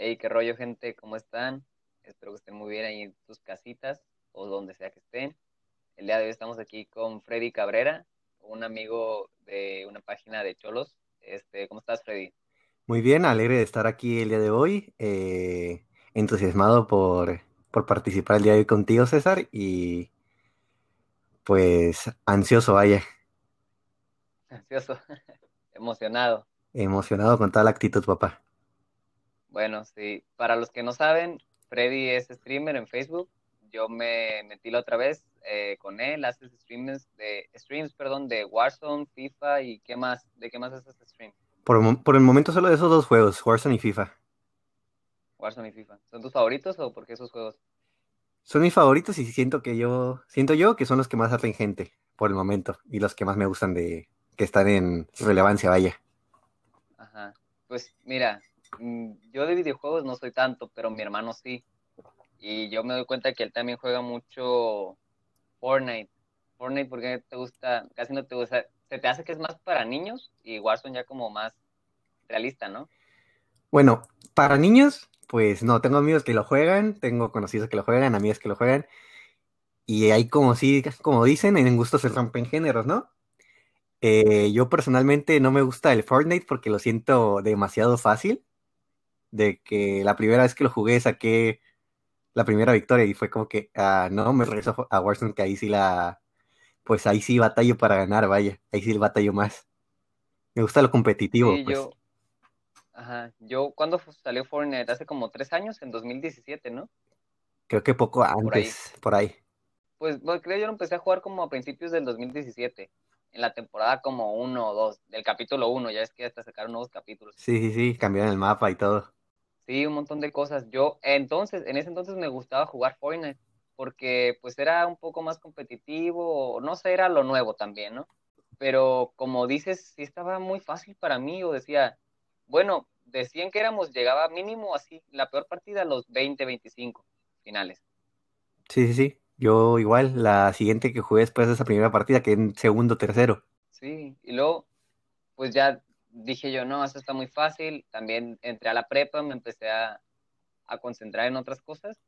Hey, qué rollo, gente, ¿cómo están? Espero que estén muy bien ahí en sus casitas o donde sea que estén. El día de hoy estamos aquí con Freddy Cabrera, un amigo de una página de Cholos. Este, ¿cómo estás, Freddy? Muy bien, alegre de estar aquí el día de hoy, eh, entusiasmado por, por participar el día de hoy contigo, César, y pues ansioso, vaya, Ansioso, emocionado. emocionado con toda la actitud, papá. Bueno, sí, para los que no saben, Freddy es streamer en Facebook. Yo me metí la otra vez eh, con él, haces streams de streams, perdón, de Warzone, FIFA y qué más, ¿de qué más haces stream? Por, por el momento solo de esos dos juegos, Warzone y FIFA. Warzone y FIFA. ¿Son tus favoritos o por qué esos juegos? Son mis favoritos y siento que yo, siento yo que son los que más atraen gente por el momento y los que más me gustan de que están en relevancia, vaya. Ajá. Pues mira, yo de videojuegos no soy tanto, pero mi hermano sí. Y yo me doy cuenta que él también juega mucho Fortnite. Fortnite, ¿por qué te gusta? Casi no te gusta. Se te hace que es más para niños y Warzone ya como más realista, ¿no? Bueno, para niños, pues no, tengo amigos que lo juegan, tengo conocidos que lo juegan, amigas que lo juegan, y ahí como sí, como dicen, en gustos se rompen géneros, ¿no? Eh, yo personalmente no me gusta el Fortnite porque lo siento demasiado fácil, de que la primera vez que lo jugué saqué la primera victoria y fue como que, ah, no, me regreso a Warzone que ahí sí la, pues ahí sí batallo para ganar, vaya, ahí sí batallo más. Me gusta lo competitivo, Sí, pues. yo, ajá, yo cuando salió Fortnite hace como tres años, en 2017, ¿no? Creo que poco Por ahí. antes, por ahí. Pues bueno, creo yo lo empecé a jugar como a principios del 2017, en la temporada como uno o dos, del capítulo uno, ya es que hasta sacaron nuevos capítulos. Sí, sí, sí, cambiaron el mapa y todo. Sí, un montón de cosas. Yo entonces, en ese entonces me gustaba jugar Fortnite, porque pues era un poco más competitivo, no sé, era lo nuevo también, ¿no? Pero como dices, sí estaba muy fácil para mí, o decía, bueno, decían que éramos, llegaba mínimo así, la peor partida a los 20, 25 finales. Sí, sí, sí. Yo igual, la siguiente que jugué después de esa primera partida, que en segundo, tercero. Sí, y luego, pues ya dije yo, no, eso está muy fácil. También entré a la prepa, me empecé a, a concentrar en otras cosas.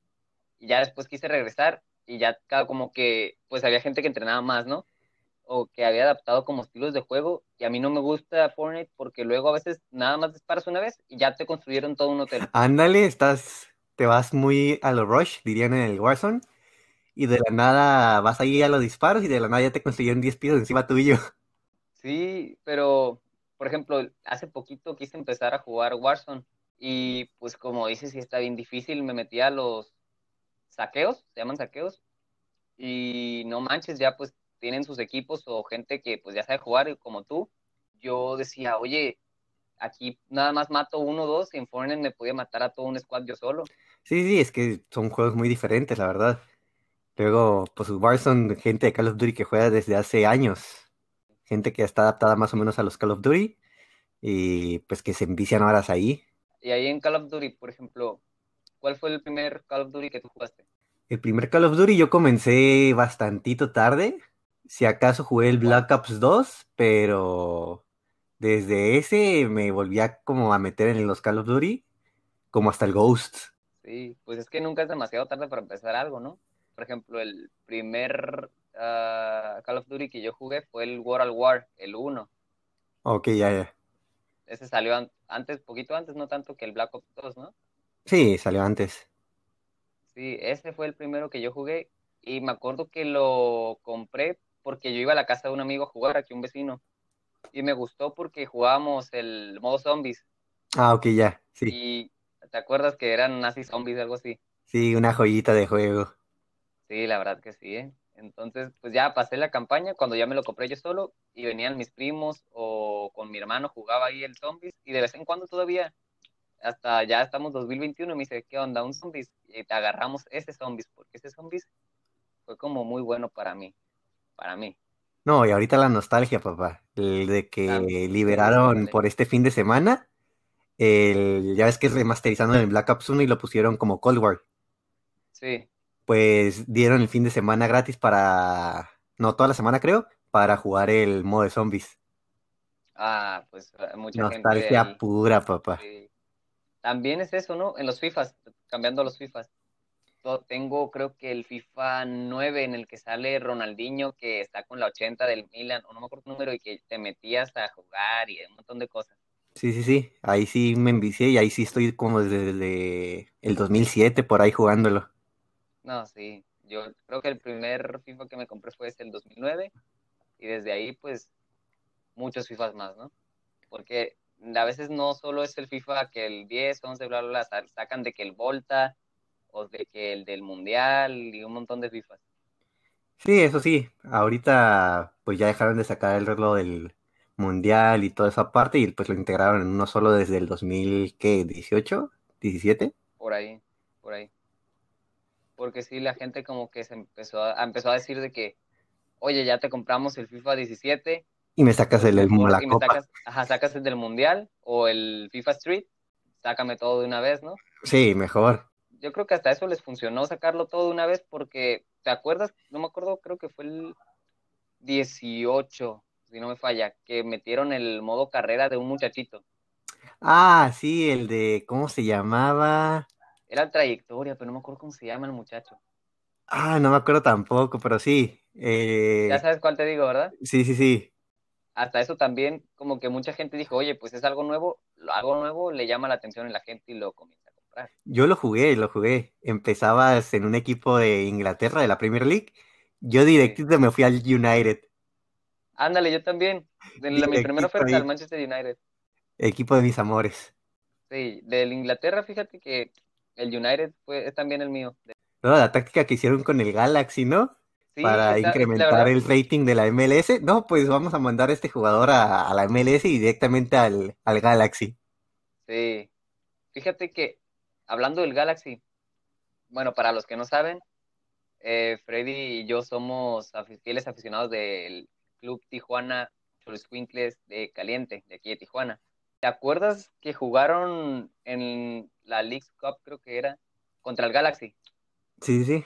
Y ya después quise regresar y ya como que, pues había gente que entrenaba más, ¿no? O que había adaptado como estilos de juego. Y a mí no me gusta Fortnite porque luego a veces nada más disparas una vez y ya te construyeron todo un hotel. Ándale, estás, te vas muy a lo rush, dirían en el Warzone, y de la nada vas ahí a los disparos y de la nada ya te construyeron 10 pisos encima tuyo. Sí, pero, por ejemplo, hace poquito quise empezar a jugar Warzone y pues como dices, sí está bien difícil, me metí a los saqueos, se llaman saqueos, y no manches, ya pues tienen sus equipos o gente que pues ya sabe jugar como tú. Yo decía, oye, aquí nada más mato uno o dos y en Fortnite me podía matar a todo un squad yo solo. Sí, sí, es que son juegos muy diferentes, la verdad. Luego, pues Warzone, gente de Call of Duty que juega desde hace años, gente que está adaptada más o menos a los Call of Duty y pues que se envician horas ahí. Y ahí en Call of Duty, por ejemplo, ¿cuál fue el primer Call of Duty que tú jugaste? El primer Call of Duty yo comencé bastantito tarde. Si acaso jugué el. Black Ops 2, pero desde ese me volví a como a meter en los Call of Duty, como hasta el Ghost. Sí, pues es que nunca es demasiado tarde para empezar algo, ¿no? Por ejemplo, el primer ah, Call of Duty que yo jugué fue el World War, el uno. Ok, ya, ya. Ese salió an- antes, poquito antes, no tanto que el Black Ops 2, ¿no? Sí, salió antes. Sí, ese fue el primero que yo jugué y me acuerdo que lo compré porque yo iba a la casa de un amigo a jugar, aquí un vecino, y me gustó porque jugábamos el modo zombies Ah, ok, ya. Sí, y ¿te acuerdas que eran nazi zombies, algo así? sí, una joyita de juego. Sí, la verdad que sí, ¿eh? Entonces, pues ya pasé la campaña cuando ya me lo compré yo solo y venían mis primos o con mi hermano jugaba ahí el zombies y de vez en cuando todavía, hasta ya estamos 2021 y me dice, ¿qué onda? Un zombies y te agarramos ese zombies porque ese zombies fue como muy bueno para mí, para mí. No, y ahorita la nostalgia, papá. El de que liberaron por este fin de semana. El, ya ves que es remasterizando el Black Ops 1 y lo pusieron como Cold War. Sí, Pues dieron el fin de semana gratis para. No, toda la semana creo, para jugar el modo de zombies. ah, pues mucha gente de Nostalgia pura, papá. Sí. También es eso, ¿no? En los FIFAs, cambiando los FIFAs. Tengo, creo que el FIFA 9 en el que sale Ronaldinho, que está con la 80 del Milan, o no me acuerdo el número, y que te metías a jugar y un montón de cosas. Sí, sí, sí. Ahí sí me envicié y ahí sí estoy como desde, desde el 2007 por ahí jugándolo. No, sí. Yo creo que el primer FIFA que me compré fue ese el 2009, y desde ahí, pues, muchos FIFAs más, ¿no? Porque a veces no solo es el FIFA que el 10, 11, bla, bla, bla, sa- sacan de que el Volta, o de que el del Mundial, y un montón de FIFAs. Sí, eso sí. Ahorita pues ya dejaron de sacar el reloj del mundial y toda esa parte y pues lo integraron en uno solo desde el 2000, ¿qué? ¿18? ¿17? Por ahí, por ahí. Porque sí, la gente como que se empezó a, empezó a decir de que, oye, ya te compramos el FIFA 17, Y me sacas el, el la y me sacas, ajá, sacas el del Mundial o el FIFA Street, sácame todo de una vez, ¿no? Sí, mejor. Yo creo que hasta eso les funcionó sacarlo todo de una vez porque, ¿te acuerdas? No me acuerdo, creo que fue el 18, si no me falla, que metieron el modo carrera de un muchachito. Ah, sí, el de, ¿cómo se llamaba? Era trayectoria, pero no me acuerdo cómo se llama el muchacho. Ah, no me acuerdo tampoco, pero sí. Eh, Ya sabes cuál te digo, ¿verdad? sí, sí, sí. hasta eso también como que mucha gente dijo, oye, pues es algo nuevo, algo nuevo le llama la atención a la gente y lo comienza a comprar. Yo lo jugué, lo jugué. Empezabas en un equipo de Inglaterra, de la Premier League. Yo directito me fui al United, Ándale, yo también. La- mi primera oferta al Manchester United. equipo de mis amores. Sí, del Inglaterra, fíjate que el United fue, es también el mío. No, la táctica que hicieron con el Galaxy, ¿no? Sí, Para está- incrementar el rating de la MLS. No, pues vamos a mandar a este jugador a, a la MLS y directamente al, al Galaxy. Sí. Fíjate que, hablando del Galaxy, bueno, para los que no saben, eh, Freddy y yo somos fieles aficionados del Club Tijuana Cholescuincles de Caliente, de aquí de Tijuana. ¿Te acuerdas que jugaron en la League Cup, creo que era, contra el Galaxy? Sí, sí.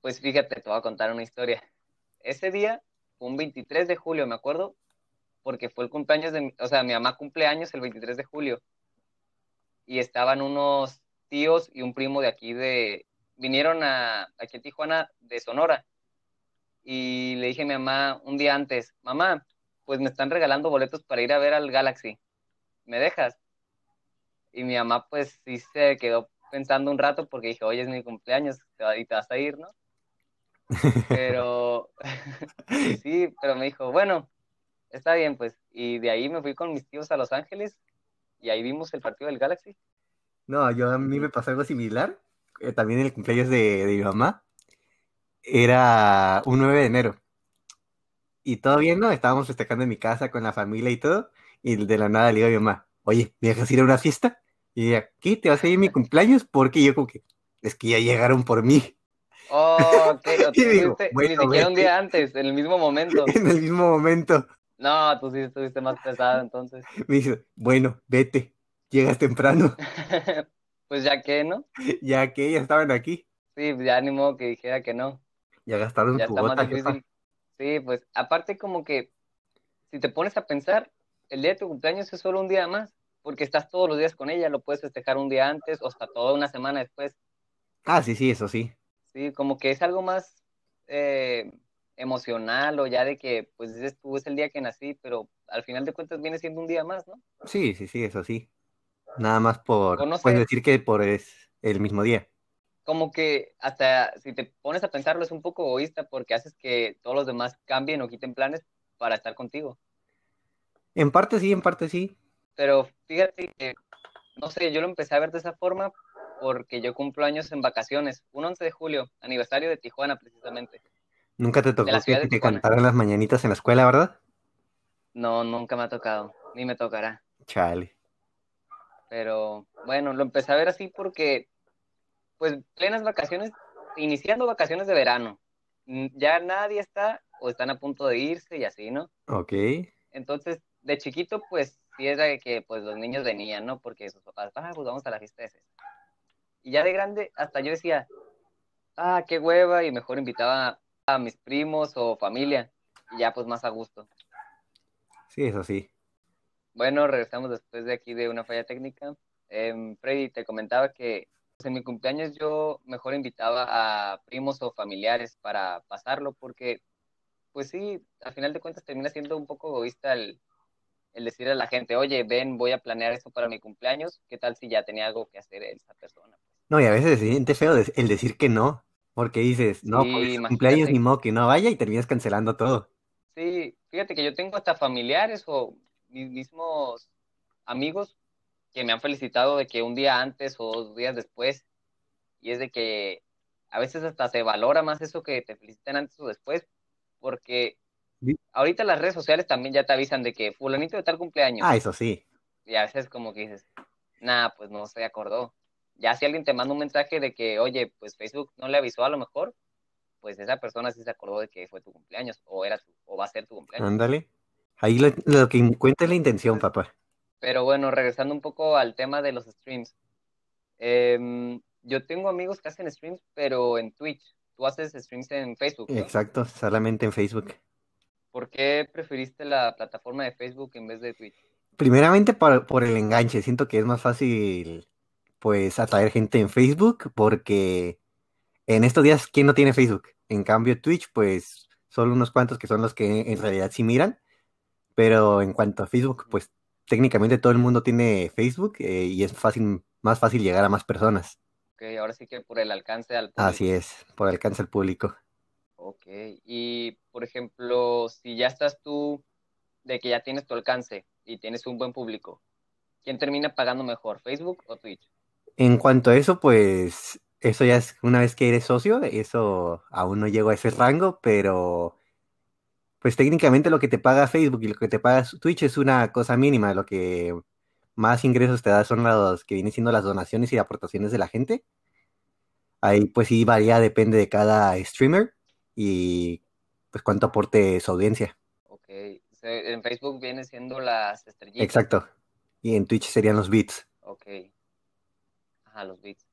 Pues fíjate, te voy a contar una historia. Ese día, un 23 de julio, me acuerdo, porque fue el cumpleaños de, mi- o sea, mi mamá cumple años el 23 de julio. Y estaban unos tíos y un primo de aquí de, vinieron a, aquí a Tijuana de Sonora. Y le dije a mi mamá un día antes, mamá, pues me están regalando boletos para ir a ver al Galaxy. ¿Me dejas? Y mi mamá pues sí se quedó pensando un rato porque dije, oye, es mi cumpleaños y te vas a ir, ¿no? Pero, sí, pero me dijo, bueno, está bien, pues. Y de ahí me fui con mis tíos a Los Ángeles y ahí vimos el partido del Galaxy. No, yo a mí me pasó algo similar. eh, también el cumpleaños de, de mi mamá. Era un 9 de enero. Y todo bien, ¿no? Estábamos festejando en mi casa con la familia y todo. Y de la nada le digo a mi mamá, oye, ¿me dejas ir a una fiesta? Y ella, ¿qué? ¿Te vas a ir a mi cumpleaños? Porque yo como que, es que ya llegaron por mí. Oh, Y digo, bueno, ni siquiera un día antes, en el mismo momento. En el mismo momento No, tú sí estuviste más pesado entonces. me dice, bueno, vete, llegas temprano, Pues ya que, ¿no? ya que ellas estaban aquí. Sí, pues ya ni modo que dijera que no. Ya gastaron Ya está más jefa. difícil. Sí, pues aparte como que si te pones a pensar, el día de tu cumpleaños es solo un día más, porque estás todos los días con ella, lo puedes festejar un día antes o hasta toda una semana después. Ah, sí, sí, eso sí. Sí, como que es algo más eh, emocional o ya de que, pues dices tú, es el día que nací, pero al final de cuentas viene siendo un día más, ¿no? Sí, sí, sí, eso sí. Nada más por, no puedes sé. decir que por es el mismo día. Como que hasta si te pones a pensarlo es un poco egoísta porque haces que todos los demás cambien o quiten planes para estar contigo. En parte sí, en parte sí. Pero fíjate que, no sé, yo lo empecé a ver de esa forma porque yo cumplo años en vacaciones, un 11 de julio, aniversario de Tijuana precisamente. Nunca te tocó que te cantaran las mañanitas en la escuela, ¿verdad? No, nunca me ha tocado, ni me tocará. Chale. Pero bueno, lo empecé a ver así porque, pues, plenas vacaciones, iniciando vacaciones de verano. Ya nadie está o están a punto de irse y así, ¿no? Ok. Entonces, de chiquito, pues, sí era de que, pues, los niños venían, ¿no? Porque sus papás, ah, pues vamos a la fiesta de César. Y ya de grande, hasta yo decía, ah, qué hueva, y mejor invitaba a mis primos o familia, y ya, pues, más a gusto. Sí, eso sí. Bueno, regresamos después de aquí de una falla técnica. Em, Freddy, te comentaba que pues, en mi cumpleaños yo mejor invitaba a primos o familiares para pasarlo, porque, pues sí, al final de cuentas termina siendo un poco egoísta el, el decirle a la gente, oye, ven, voy a planear esto para mi cumpleaños, ¿qué tal si ya tenía algo que hacer esa persona? No, y a veces se siente feo el decir que no, porque dices, no, Sí, pues cumpleaños ni modo que no vaya y terminas cancelando todo. Sí, fíjate que yo tengo hasta familiares o mis mismos amigos que me han felicitado de que un día antes o dos días después, y es de que a veces hasta se valora más eso que te feliciten antes o después, porque. Ahorita las redes sociales también ya te avisan de que fulanito de tal cumpleaños, Ah, eso sí. y a veces como que dices, nah, pues no se acordó. Ya si alguien te manda un mensaje de que, oye, pues Facebook no le avisó a lo mejor, pues esa persona sí se acordó de que fue tu cumpleaños, o era tu, o va a ser tu cumpleaños. Ándale. Ahí lo, lo que cuenta es la intención, papá. Pero bueno, regresando un poco al tema de los streams. Em, yo tengo amigos que hacen streams, pero en Twitch. Tú haces streams en Facebook, ¿no? Exacto, solamente en Facebook. ¿Por qué preferiste la plataforma de Facebook en vez de Twitch? Primeramente por, por el enganche, siento que es más fácil pues atraer gente en Facebook porque en estos días, ¿quién no tiene Facebook? En cambio, Twitch, pues solo unos cuantos que son los que en realidad sí miran, pero en cuanto a Facebook, pues técnicamente todo el mundo tiene Facebook eh, y es fácil, más fácil llegar a más personas. Ok, ahora sí que por el alcance al público. Así es, por alcance al público. Ok, y por ejemplo, si ya estás tú de que ya tienes tu alcance y tienes un buen público, ¿quién termina pagando mejor, Facebook o Twitch? En cuanto a eso, pues eso ya es una vez que eres socio, eso aún no llego a ese rango, pero pues técnicamente lo que te paga Facebook y lo que te paga Twitch es una cosa mínima, lo que más ingresos te da son los que vienen siendo las donaciones y aportaciones de la gente. Ahí pues sí varía, depende de cada streamer y pues cuánto aporte su audiencia. Ok, en Facebook viene siendo las estrellitas. Exacto. Y en Twitch serían los bits. Ok. Ajá, los bits.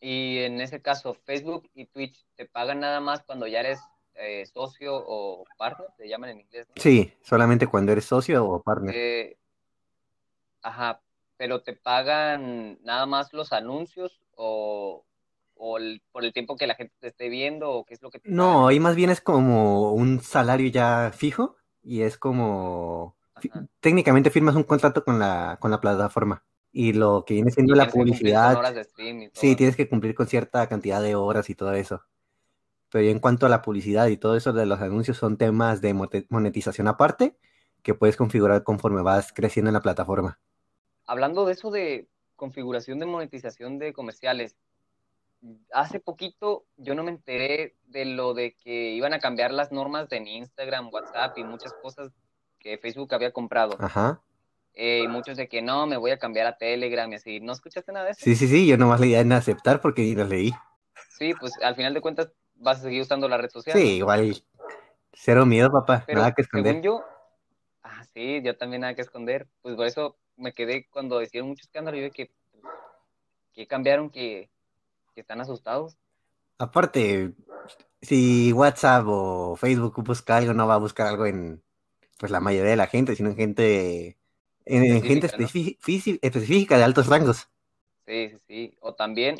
Y en ese caso, Facebook y Twitch te pagan nada más cuando ya eres eh, socio o partner, te llaman en inglés, ¿no? Sí, solamente cuando eres socio o partner. Eh, ajá, pero te pagan nada más los anuncios o, o el- por el tiempo que la gente te esté viendo o qué es lo que te No, ahí más bien es como un salario ya fijo y es como Ajá. técnicamente firmas un contrato con la, con la plataforma y lo que viene siendo la publicidad, horas de stream y todo. sí, tienes que cumplir con cierta cantidad de horas y todo eso. Pero en cuanto a la publicidad y todo eso de los anuncios son temas de monetización aparte que puedes configurar conforme vas creciendo en la plataforma. Hablando de eso de configuración de monetización de comerciales, hace poquito yo no me enteré de lo de que iban a cambiar las normas de Instagram, WhatsApp y muchas cosas que Facebook había comprado. Ajá. Eh, y muchos de que no, me voy a cambiar a Telegram y así. ¿No escuchaste nada de eso? Sí, sí, sí, yo nomás le di en aceptar porque ni los leí. Sí, pues al final de cuentas vas a seguir usando la red social. Sí, ¿no? igual cero miedo, papá, Pero nada que según esconder. yo, ah, sí, yo también nada que esconder. Pues por eso me quedé cuando hicieron mucho escándalo. Yo que, que cambiaron que, que están asustados. Aparte, si WhatsApp o Facebook busca algo, no va a buscar algo en pues la mayoría de la gente, sino en gente en, en gente Específica, de altos rangos. Sí, sí, sí. O también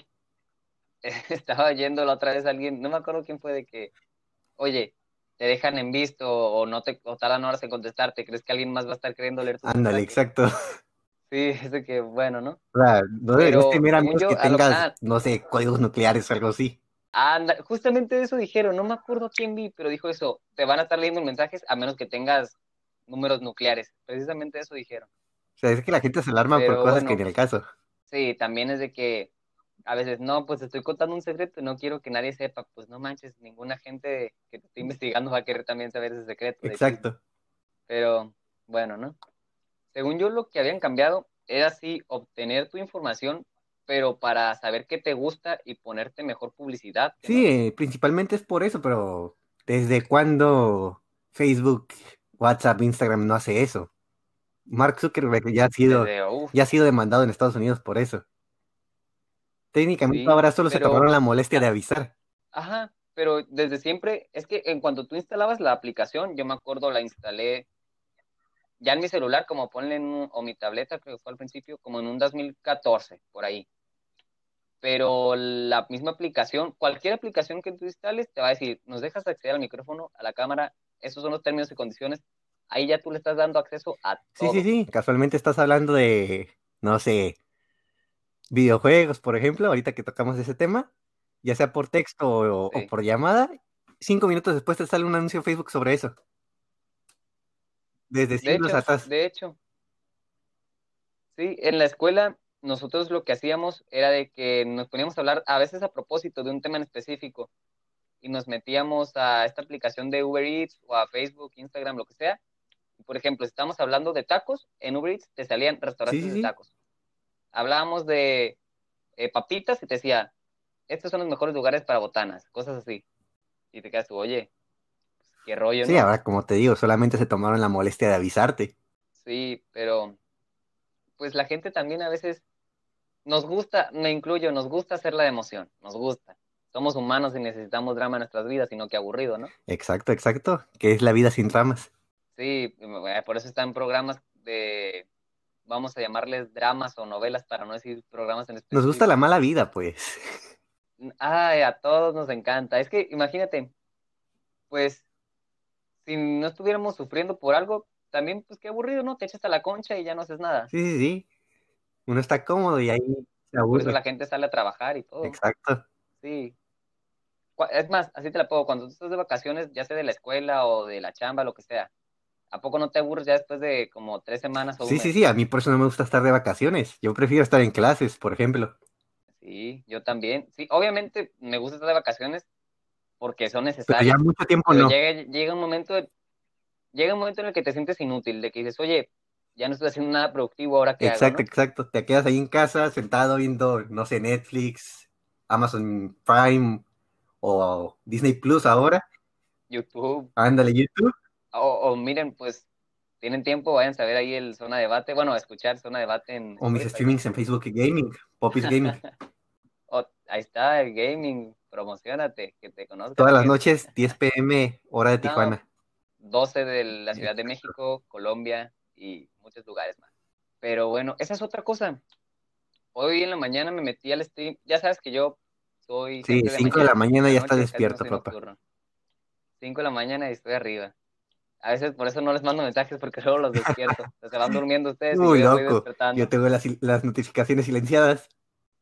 estaba yendo la otra vez alguien, no me acuerdo quién fue, de que, oye, te dejan en visto o no te o tardan horas en contestarte. ¿Crees que alguien más va a estar queriendo leer tu Ándale, exacto. Sí, es de que, bueno, ¿no? O sea, no deberías según amigos yo, que a lo- tengas, ah. no sé, códigos nucleares o algo así. Anda, justamente eso dijeron, no me acuerdo quién vi, pero dijo eso, te van a estar leyendo mensajes a menos que tengas números nucleares. Precisamente eso dijeron. O sea, es que la gente se alarma por cosas bueno. que en el caso. Sí, también es de que a veces, no, pues estoy contando un secreto y no quiero que nadie sepa. Pues no manches, ninguna gente que te esté investigando va a querer también saber ese secreto. Exacto. Pero bueno, ¿no? Según yo, lo que habían cambiado era así obtener tu información, pero para saber qué te gusta y ponerte mejor publicidad. ¿no? Sí, eh, principalmente es por eso, pero ¿desde cuándo Facebook, WhatsApp, Instagram no hace eso? Mark Zuckerberg ya ha sido, Desde, ya ha sido demandado en Estados Unidos por eso. Técnicamente Sí, ahora solo se tomaron la molestia de avisar. Ajá, pero desde siempre, es que en cuanto tú instalabas la aplicación, yo me acuerdo la instalé ya en mi celular, como ponle en un- o mi tableta, creo que fue al principio, como en un 2014, por ahí. Pero la misma aplicación, cualquier aplicación que tú instales, te va a decir, nos dejas acceder al micrófono, a la cámara, esos son los términos y condiciones. Ahí ya tú le estás dando acceso a Sí, todo. sí, sí. Casualmente estás hablando de, no sé, videojuegos, por ejemplo, ahorita que tocamos ese tema, ya sea por texto o, o Sí. por llamada, cinco minutos después te sale un anuncio en Facebook sobre eso. Desde De hecho, atrás. de hecho, sí, en la escuela nosotros lo que hacíamos era de que nos poníamos a hablar a veces a propósito de un tema en específico y nos metíamos a esta aplicación de Uber Eats o a Facebook, Instagram, lo que sea. Por ejemplo, si estamos hablando de tacos, en Uber Eats te salían restaurantes Sí, sí, de tacos. Hablábamos de eh, papitas y te decía, estos son los mejores lugares para botanas, cosas así. Y te quedas tú, oye, qué rollo, Sí, ¿no? ahora como te digo, solamente se tomaron la molestia de avisarte. Sí, pero pues la gente también a veces nos gusta, me incluyo, nos gusta hacer la emoción, nos gusta. Somos humanos y necesitamos drama en nuestras vidas, sino que aburrido, ¿no? Exacto, exacto. Que es la vida sin ramas. Sí, eh, por eso están programas de, vamos a llamarles dramas o novelas para no decir programas en específico. Nos gusta la mala vida, pues. Ay, a todos nos encanta. Es que imagínate, pues, si no estuviéramos sufriendo por algo, también, pues qué aburrido, ¿no? Te echas a la concha y ya no haces nada. Sí, sí, sí. Uno está cómodo y ahí se Por eso aburre. la gente sale a trabajar y todo. Exacto. Sí. Es más, así te la pongo, cuando tú estás de vacaciones, ya sea de la escuela o de la chamba, lo que sea, ¿a poco no te aburres ya después de como tres semanas o un Sí, sí, sí. A mí por eso no me gusta estar de vacaciones. Yo prefiero estar en clases, por ejemplo. Sí, yo también. Sí, obviamente me gusta estar de vacaciones porque son Pero necesarias, ya mucho tiempo pero no. llega, llega un momento, llega un momento en el que te sientes inútil, de que dices, oye, ya no estoy haciendo nada productivo, ¿ahora hago, Exacto, no? exacto. Te quedas ahí en casa sentado viendo, no sé, Netflix, Amazon Prime o Disney Plus ahora. YouTube, Ándale, YouTube. o, o miren, pues, tienen tiempo, vayan a ver ahí el Zona Debate, bueno, a escuchar Zona Debate en O mis streamings en Facebook Gaming, Popis Gaming. Oh, ahí está el gaming, promocionate, que te conozcan. Todas las noches, 10 pm, hora de No. Tijuana. 12 de la Ciudad de México, Colombia y muchos lugares más. Pero bueno, esa es otra cosa. Hoy en la mañana me metí al stream. Ya sabes que yo soy. Sí, siempre 5 de la mañana de ya no despierto, papá. nocturno. 5 de la mañana y estoy arriba. A veces por eso no les mando mensajes porque luego los despierto. se van durmiendo ustedes y Uy, yo ya voy loco. despertando. Yo tengo las, las notificaciones silenciadas.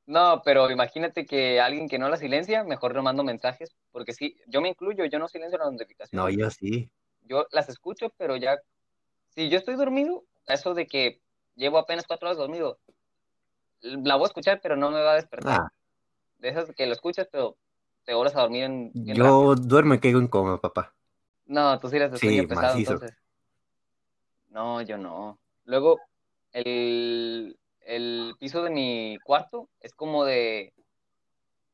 No, pero imagínate que alguien que no la silencia, mejor no mando mensajes. Porque sí, yo me incluyo, yo no silencio las notificaciones. No, yo sí. yo las escucho, pero ya, si yo estoy dormido, eso de que llevo apenas cuatro horas dormido, la voy a escuchar, pero no me va a despertar. Ah, De esas que lo escuchas, pero te vuelves a dormir en, rápido. yo duermo y caigo en coma, papá. No, tú sí eres de Sí, pesado, macizo. entonces. No, yo no. Luego, el, el piso de mi cuarto es como de,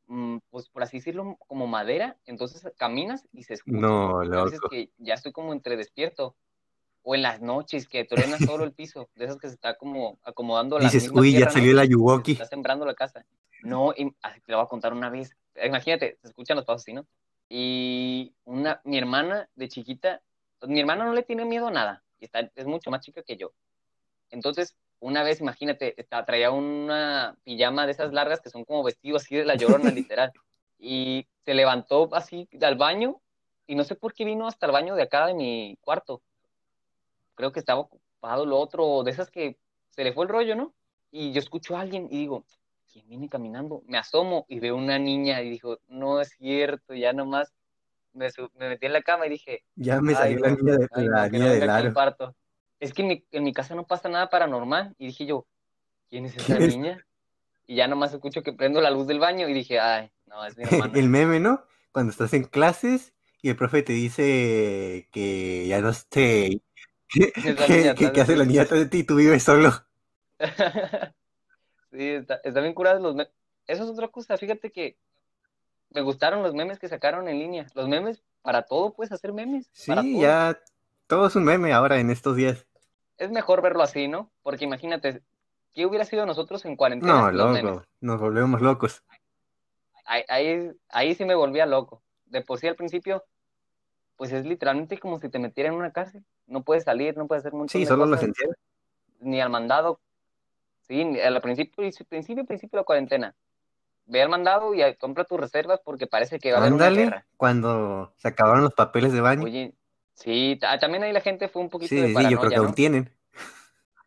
mm, pues por así decirlo, como madera, entonces caminas y se escucha. No, loco. que ya estoy como entre despierto. O en las noches que truenas solo el piso, de esas que se está como acomodando la Dices, uy, ya salió la se Yuwoki. está sembrando la casa. No, y, así te lo voy a contar una vez. Imagínate, se escuchan los pasos así, ¿no? Y una, mi hermana de chiquita, pues, mi hermana no le tiene miedo a nada, y está, es mucho más chica que yo. Entonces, una vez, imagínate, traía una pijama de esas largas que son como vestidos así de la llorona, literal. Y se levantó así al baño, y no sé por qué vino hasta el baño de acá de mi cuarto. Creo que estaba ocupado lo otro, de esas que se le fue el rollo, ¿no? Y yo escucho a alguien y digo, ¿quién viene caminando? Me asomo y veo una niña y dijo, no es cierto, ya nomás me, me metí en la cama y dije, Ya me salió la niña de, la niña del aro. Es que en mi, en mi casa no pasa nada paranormal. Y dije yo, ¿quién es esa niña? Y ya nomás escucho que prendo la luz del baño y dije, ay, no, es mi hermana. El meme, ¿no? Cuando estás en clases y el profe te dice que ya no esté. Que de hace la niña atrás de ti y tú vives solo. Sí, está, está bien curados los memes. Eso es otra cosa, fíjate que me gustaron los memes que sacaron en línea. Los memes, para todo puedes hacer memes. para Sí, todo. ya todo es un meme ahora en estos días. Es mejor verlo así, ¿no? Porque imagínate, ¿qué hubiera sido nosotros en cuarentena No, memes? loco, nos volvemos locos. ahí, ahí, ahí sí me volvía loco. De por sí al principio, pues es literalmente como si te metieran en una cárcel. no puedes salir, no puedes hacer mucho. Sí, solo lo esencial. Ni al mandado. Sí, al principio, principio, principio de la cuarentena. Ve al mandado y compra tus reservas porque parece que va a haber una guerra. cuando se acabaron los papeles de baño. Oye, sí, también ahí la gente fue un poquito sí, de paranoia, Sí, yo creo que aún tienen.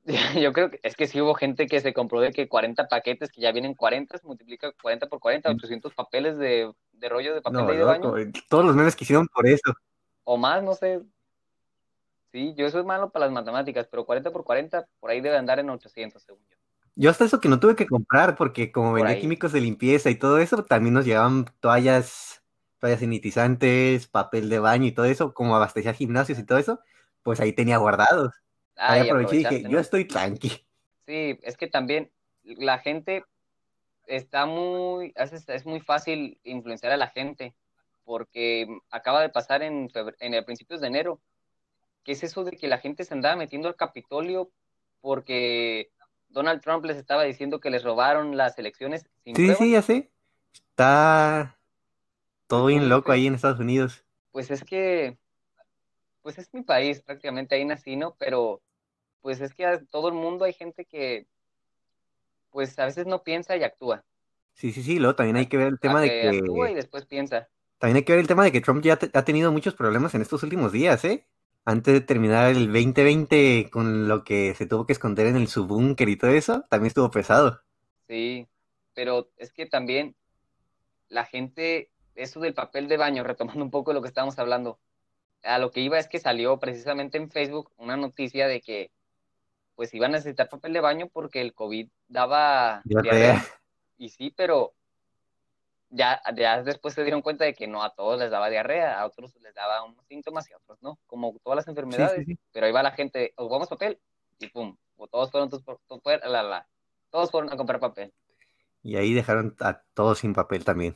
Yo creo que es que sí hubo gente que se compró de que 40 paquetes, que ya vienen 40, se multiplica 40 por 40, 800 papeles de, de rollo de papel de baño. Todos los memes que hicieron por eso. O más, no sé. Sí, yo eso es malo para las matemáticas, pero 40 por 40, por ahí debe andar en 800, según yo. Yo hasta eso que no tuve que comprar, porque como vendía químicos de limpieza y todo eso, también nos llevaban toallas, toallas sanitizantes, papel de baño y todo eso, como abastecía gimnasios y todo eso, pues ahí tenía guardados. ahí aproveché y dije, yo estoy tranqui. Sí, es que también la gente está muy, es muy fácil influenciar a la gente, porque acaba de pasar en, en el principios de enero, que es eso de que la gente se andaba metiendo al Capitolio porque Donald Trump les estaba diciendo que les robaron las elecciones sin Sí, sí, ya sé. Está todo bien loco ahí en Estados Unidos. Pues es que, pues es mi país, prácticamente ahí nací, ¿no? Pero, pues es que a todo el mundo hay gente que, pues a veces no piensa y actúa. Sí, sí, sí, luego también hay que ver el tema de que... Actúa y después piensa. También hay que ver el tema de que Trump ya ha tenido muchos problemas en estos últimos días, ¿eh? antes de terminar el 2020 con lo que se tuvo que esconder en el subbúnker y todo eso, también estuvo pesado. Sí, pero es que también la gente, eso del papel de baño, retomando un poco lo que estábamos hablando, a lo que iba es que salió precisamente en Facebook una noticia de que pues iban a necesitar papel de baño porque el COVID daba diarrea. Y sí, pero ya, después se dieron cuenta de que no a todos les daba diarrea, a otros les daba unos síntomas y a otros no, como todas las enfermedades. Pero ahí va la gente, os vamos papel y pum, o todos fueron, la, la, todos fueron a comprar papel. Y ahí dejaron a todos sin papel también.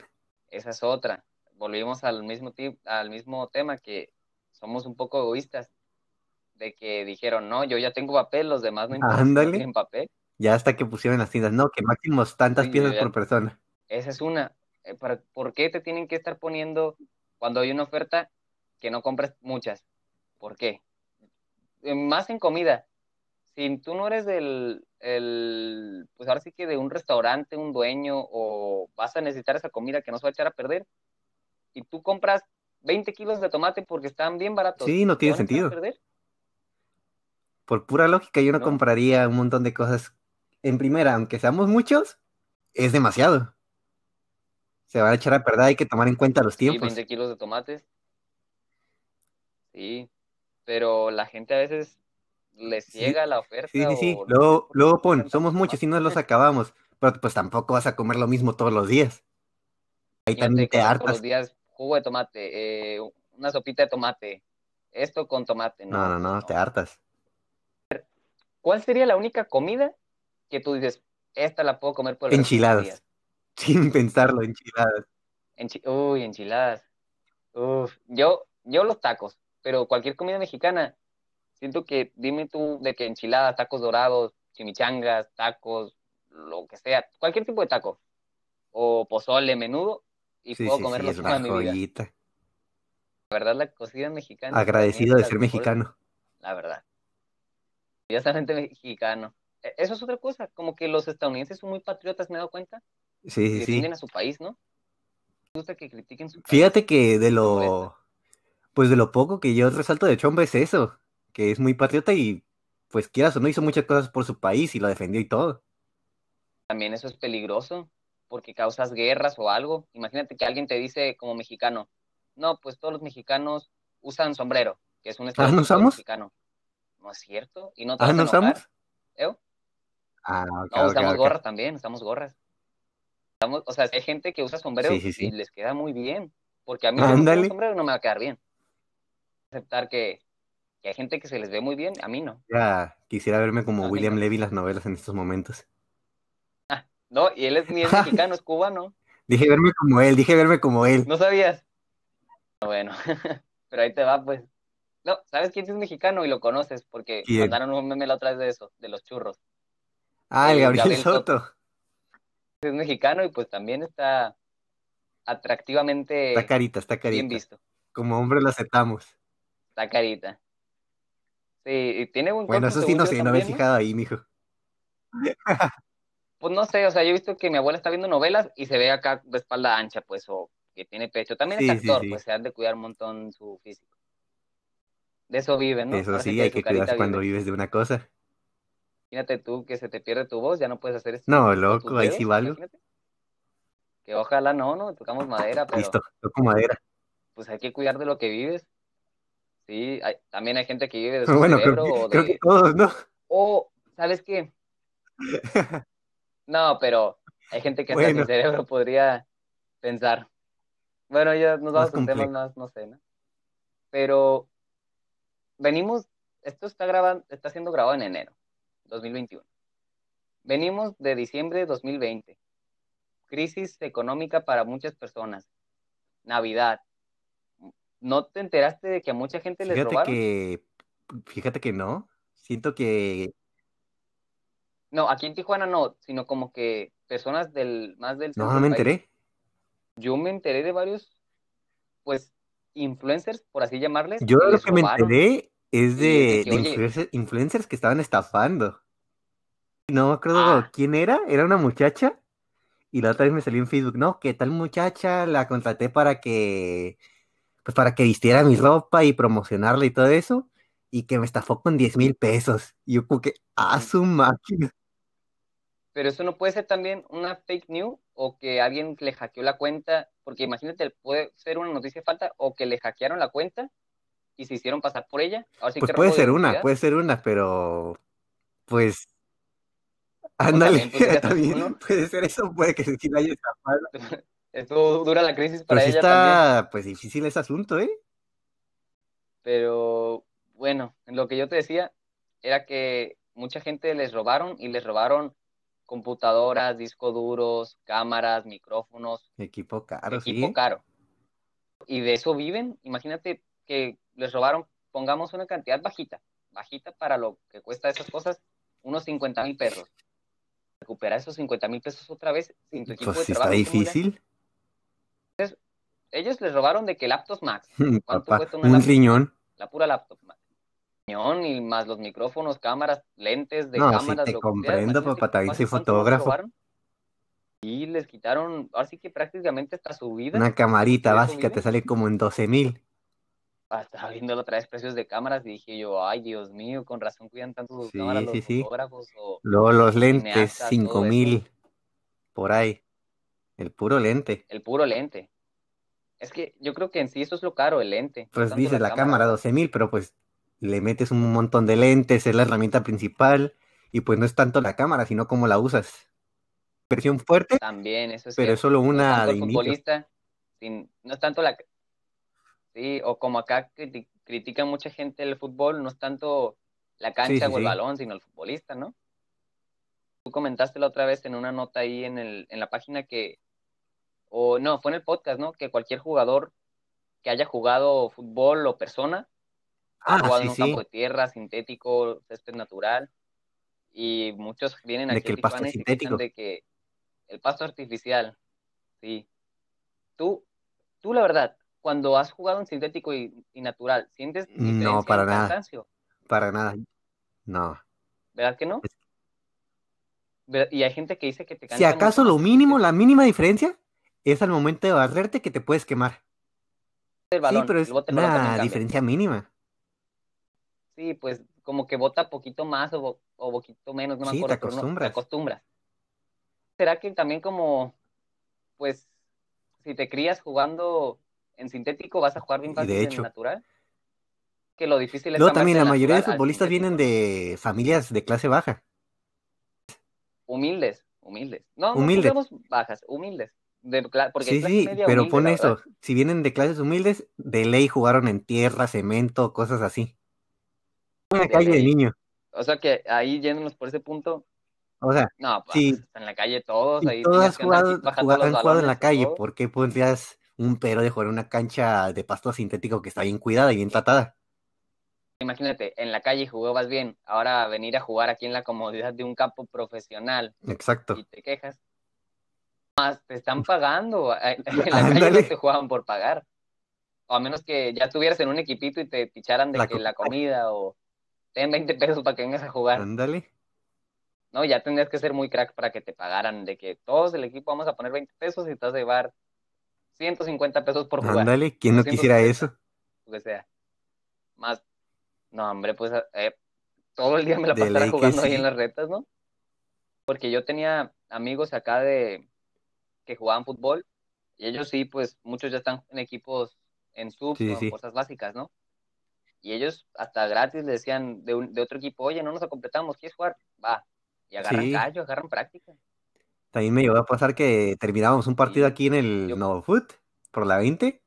Esa es otra. Volvimos al mismo, al mismo tema que somos un poco egoístas. De que dijeron, no, yo ya tengo papel, los demás no tienen papel. Ya hasta que pusieron las tiendas, no, que máximo tantas piezas por persona. Esa es una. Eh, ¿por qué te tienen que estar poniendo cuando hay una oferta que no compres muchas? ¿Por qué? Eh, más en comida. Si tú no eres del, el, pues ahora sí que de un restaurante, un dueño, o vas a necesitar esa comida que no se va a echar a perder, y tú compras 20 kilos de tomate porque están bien baratos. Sí, no tiene sentido. Por pura lógica, yo no, compraría un montón de cosas. En primera, aunque seamos muchos, es demasiado se van a echar a perder, hay que tomar en cuenta los tiempos. Sí, 20 kilos de tomates. Sí, pero la gente a veces les ciega la oferta. Sí, sí, sí. Luego, luego pon, somos muchos y no los acabamos, pero pues tampoco vas a comer lo mismo todos los días. Ahí también te hartas. Todos los días jugo de tomate, eh, una sopita de tomate, esto con tomate. No, no, no, te hartas. ¿Cuál sería la única comida que tú dices, esta la puedo comer por el Enchiladas. Sin pensarlo, enchiladas. Uy, enchiladas. Uf, yo, yo los tacos, pero cualquier comida mexicana, siento que dime tú de que enchiladas, tacos dorados, chimichangas, tacos, lo que sea, cualquier tipo de taco, o pozole, menudo, y puedo comerlo sí, toda mi vida. La verdad, la cocina mexicana. Agradecido de ser mexicano. La verdad. Inmediatamente mexicano. E, eso es otra cosa, como que los estadounidenses son muy patriotas, me he dado cuenta. Sí, sí, sí. a su país, ¿no? gusta que critiquen su Fíjate que de lo, pues de lo poco que yo resalto de Trump es eso, que es muy patriota y pues quieras o no hizo muchas cosas por su país y lo defendió y todo. También eso es peligroso, porque causas guerras o algo. Imagínate que alguien te dice como mexicano, no, pues todos los mexicanos usan sombrero, que es un estado ¿Ah, usamos? mexicano. No es cierto. ¿Y no ¿Ah, no usamos? ¿Eh? Ah, no, usamos gorras también, usamos gorras o sea, hay gente que usa sombrero y les queda muy bien, porque a mí el sombrero no me va a quedar bien. Aceptar que, hay gente que se les ve muy bien, a mí no. Ya, quisiera verme como William Levy las novelas en estos momentos. Ah, no, y él es, ni mexicano, es cubano. Dije verme como él, dije verme como él. ¿No sabías? Bueno, pero ahí te va, pues. No, ¿sabes quién es mexicano? Y lo conoces, porque mandaron un meme la otra vez de eso, de los churros. Ah, el, Gabriel, Soto es mexicano y pues también está atractivamente está carita, está carita. bien visto. Como hombre lo aceptamos. Está carita. Sí, y tiene buen Bueno, eso sí no sé, no me he fijado ahí, mijo. Pues no sé, o sea, yo he visto que mi abuela está viendo novelas y se ve acá de espalda ancha, pues, o que tiene pecho. También es Sí, actor, sí. pues se ha de cuidar un montón su físico. De eso vive, ¿no? Eso Ahora sí hay que cuidarse cuando vive. vives de una cosa. Imagínate tú que se te pierde tu voz, ya no puedes hacer esto No, loco, ahí sí valgo. imagínate. Que ojalá no, ¿no? Tocamos madera, pero Listo, toco madera. pues hay que cuidar de lo que vives. Sí, hay- también hay gente que vive de su Bueno, creo cerebro que, o creo que de... todos, ¿no? O, ¿sabes qué? No, pero hay gente que hasta Bueno. sin cerebro podría pensar. Bueno, ya nos vamos con temas más, no sé, ¿no? Pero venimos, esto está grabando, está siendo grabado en enero 2021. Venimos de diciembre de 2020. Crisis económica para muchas personas. Navidad. ¿No te enteraste de que a mucha gente les Fíjate robaron? que, fíjate que no. Siento que, No, aquí en Tijuana no, sino como que personas del más del no, no me país. enteré. Yo me enteré de varios, pues, influencers, por así llamarles, Yo lo que me enteré es de, de que, de oye, influencer- influencers que estaban estafando. No me acuerdo ah, quién era, era una muchacha. Y la otra vez me salió en Facebook, no, que tal muchacha la contraté para que, pues para que vistiera mi ropa y promocionarla y todo eso. Y que me estafó con 10 mil pesos. Y yo como que, ah, su máquina. Pero eso no puede ser también una fake news o que alguien le hackeó la cuenta, porque imagínate, puede ser una noticia falta o que le hackearon la cuenta y se hicieron pasar por ella. Ahora sí Pues que puede ser una, puede ser una, pero pues ándale, también uno. puede ser eso, puede que la haya estafado. Esto dura la crisis para sí ella también. está, pues difícil ese asunto, ¿eh? Pero bueno, lo que yo te decía era que mucha gente les robaron y les robaron computadoras, discos duros, cámaras, micrófonos, Equipo caro, equipo caro. Y de eso viven. Imagínate que les robaron, pongamos una cantidad bajita, bajita para lo que cuesta esas cosas, unos 50 mil pesos. Recuperar esos 50 mil pesos otra vez sin tu equipo Pues de sí está difícil. Ellos les robaron de que laptops Max. ¿Cuánto Papá, cuesta una un laptop? riñón. La pura laptop Max. Riñón y más los micrófonos, cámaras, lentes de No, sí cámaras, te lo sea. comprendo, Imagínate papá, también soy fotógrafo. Y les quitaron, ahora sí que prácticamente hasta su vida. Una camarita básica te sale como en 12 mil. Ah, Estaba viendo otra vez precios de cámaras y dije yo, ay, Dios mío, con razón cuidan tanto sus cámaras Sí, los sí, sí. fotógrafos o Luego los lentes, cineastas, 5 todo eso. mil, por ahí. El puro lente. El puro lente. Es que yo creo que en sí eso es lo caro, el lente. Pues dices la la cámara, cámara ¿verdad? 12 mil, pero pues le metes un montón de lentes, es la herramienta principal. Y pues no es tanto la cámara, sino cómo la usas. Versión fuerte, También, eso es pero es solo una de futbolista, sin, no es tanto la... Sí, o como acá criti- critica mucha gente el fútbol, no es tanto la Sí, cancha sí, o el sí. balón, sino el futbolista, ¿no? Tú comentaste la otra vez en una nota ahí en, el, en la página que, o no, fue en el podcast, ¿no? Que cualquier jugador que haya jugado fútbol o persona ha Ah, jugado sí, en un campo de tierra, sintético, césped natural, y muchos vienen De aquí que a el pasto sintético. de que el pasto artificial, sí. Tú, tú la verdad, cuando has jugado en sintético y, y natural, ¿sientes No, para en nada. cansancio? Para nada. No. ¿Verdad que no? Y hay gente que dice que te Si cansa acaso mucho lo mínimo, la mínima diferencia es al momento de barrerte que te puedes quemar. El Sí, pero es bote una diferencia mínima. Sí, pues como que bota poquito más o, bo- o poquito menos, no me Sí, te acuerdo, pero no, te acostumbras. acostumbras. ¿Será que también como, pues, si te crías jugando en sintético, vas a jugar bien fácil de en hecho. natural? Que lo difícil es cambiarte también la mayoría de futbolistas vienen de familias de clase baja. Humildes, humildes. No, no Humildes. pongamos bajas, humildes. De porque Sí, sí, pero humilde, pon la eso. Si vienen de clases humildes, de ley jugaron en tierra, cemento, cosas así. En la De calle de niño. O sea que ahí yéndonos por ese punto, O sea, no, pues si, en la calle todos, si ahí todos has jugado, han jugado en la calle, todo. ¿por qué pondrías un pero de jugar en una cancha de pasto sintético que está bien cuidada y bien tratada? Imagínate, en la calle jugabas bien, ahora venir a jugar aquí en la comodidad de un campo profesional Exacto. y te quejas. Más, te están pagando. En la calle no te jugaban por pagar. O a menos que ya estuvieras en un equipito y te picharan de La que la comida o ten 20 pesos para que vengas a jugar. Ándale. No, ya tendrías que ser muy crack para que te pagaran de que todos el equipo vamos a poner 20 pesos y te vas a llevar 150 pesos por jugar. Ándale, ¿quién no quisiera 250, eso? Lo que sea. Más, no, hombre, pues eh, todo el día me la pasara jugando ahí en las retas, ¿no? Porque yo tenía amigos acá de que jugaban fútbol y ellos sí, pues muchos ya están en equipos en subs Sí, sí. fuerzas básicas, ¿no? Y ellos hasta gratis le decían de, un- de otro equipo, oye, no nos completamos, ¿quieres jugar? Va. Y agarran Sí. callo, agarran práctica. También me llegó a pasar que terminábamos un partido aquí en el Yo- Novo Foot por la 20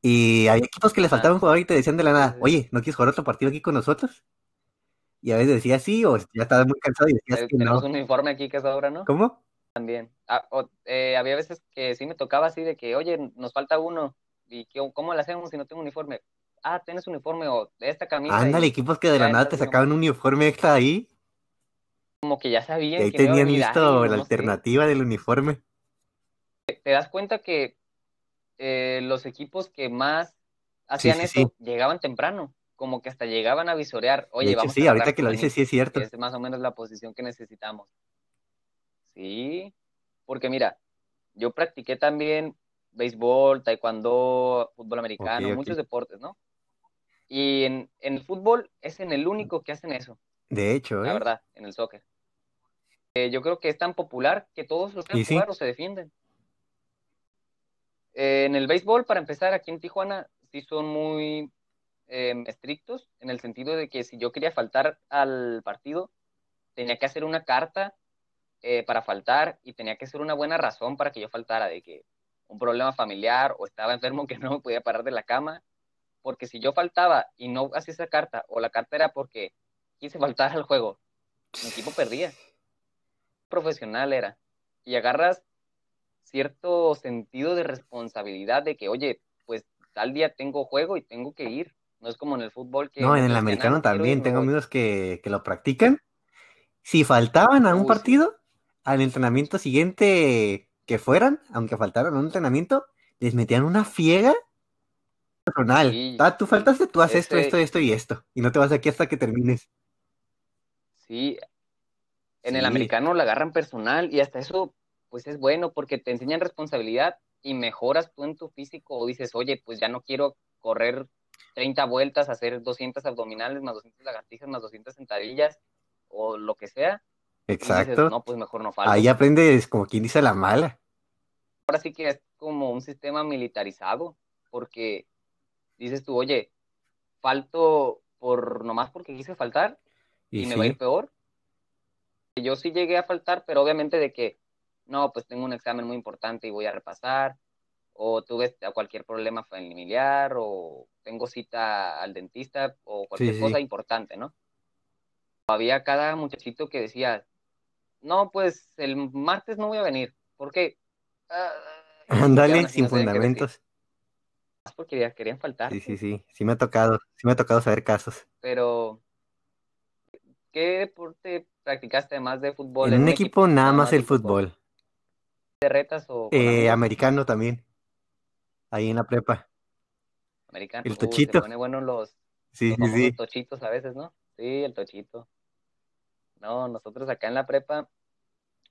y había equipos que les faltaba un jugador y te decían de la nada, oye, ¿no quieres jugar otro partido aquí con nosotros? Y a veces decías sí o ya estabas muy cansado y decías que no. Tenemos un uniforme aquí que es ahora, ¿no? ¿Cómo? También. Ah, o- eh, había veces que sí me tocaba así de que, oye, nos falta uno. ¿Y qué- cómo le hacemos si no tengo uniforme? Ah, tienes uniforme o de esta camisa. Ándale, y equipos que de la nada te sacaban un uniforme extra ahí como que ya y sabían ahí que a tenían venir listo alguien, o la no sé. alternativa del uniforme. Te das cuenta que eh, los equipos que más hacían sí, eso sí. llegaban temprano, como que hasta llegaban a visorear, oye, hecho, vamos sí, a ahorita que lo dices, sí es cierto. es más o menos la posición que necesitamos. Sí, porque mira, yo practiqué también béisbol, taekwondo, fútbol americano, muchos deportes, ¿no? Y en, en el fútbol es en el único que hacen eso, De hecho, la ¿eh? verdad, en el soccer. Eh, yo creo que es tan popular que todos los sí. jugar o se defienden. Eh, en el béisbol, para empezar, aquí en Tijuana, sí son muy eh, estrictos, en el sentido de que si yo quería faltar al partido, tenía que hacer una carta eh, para faltar y tenía que ser una buena razón para que yo faltara, de que un problema familiar o estaba enfermo que no me podía parar de la cama, porque si yo faltaba y no hacía esa carta, o la carta era porque quise faltar al juego, mi equipo perdía. Profesional era. Y agarras cierto sentido de responsabilidad de que, oye, pues tal día tengo juego y tengo que ir. No es como en el fútbol que... No, en el muchos dicen, "Ah, americano también tengo voy". amigos que, que lo practican. Si faltaban a un Uy, partido, al entrenamiento siguiente que fueran, aunque faltaran un entrenamiento, les metían una fiega personal. Sí. Ah, tú faltaste, tú haces esto, Ese- esto, esto y esto. Y no te vas aquí hasta que termines. Sí, en Sí. el americano la agarran personal y hasta eso, pues es bueno porque te enseñan responsabilidad y mejoras tú en tu físico o dices, oye, pues ya no quiero correr 30 vueltas, hacer 200 abdominales, más 200 lagartijas, más 200 sentadillas o lo que sea. Y dices, Exacto. no, pues mejor no falto. Ahí aprendes, como quien dice, la mala. Ahora sí que es como un sistema militarizado porque dices tú, oye, falto por nomás porque quise faltar y, Y me va a ir peor. Yo sí llegué a faltar, pero obviamente de que, no, pues tengo un examen muy importante y voy a repasar, o tuve cualquier problema familiar, o tengo cita al dentista, o cualquier Sí, sí. cosa importante, ¿no? Había cada muchachito que decía, no, pues el martes no voy a venir, ¿por qué? Ah, y se ándale, así, sin no fundamentos. Más porque ya querían faltar, Sí, sí, sí. Sí me ha tocado, sí me ha tocado saber casos. pero ¿qué deporte practicaste además de fútbol? En un equipo nada más el fútbol. ¿De retas o Eh, americano también. Ahí en la prepa. Americano. el tochito. se pone bueno los, Sí, los sí, sí. tochitos a veces, ¿no? Sí, el tochito. No, nosotros acá en la prepa,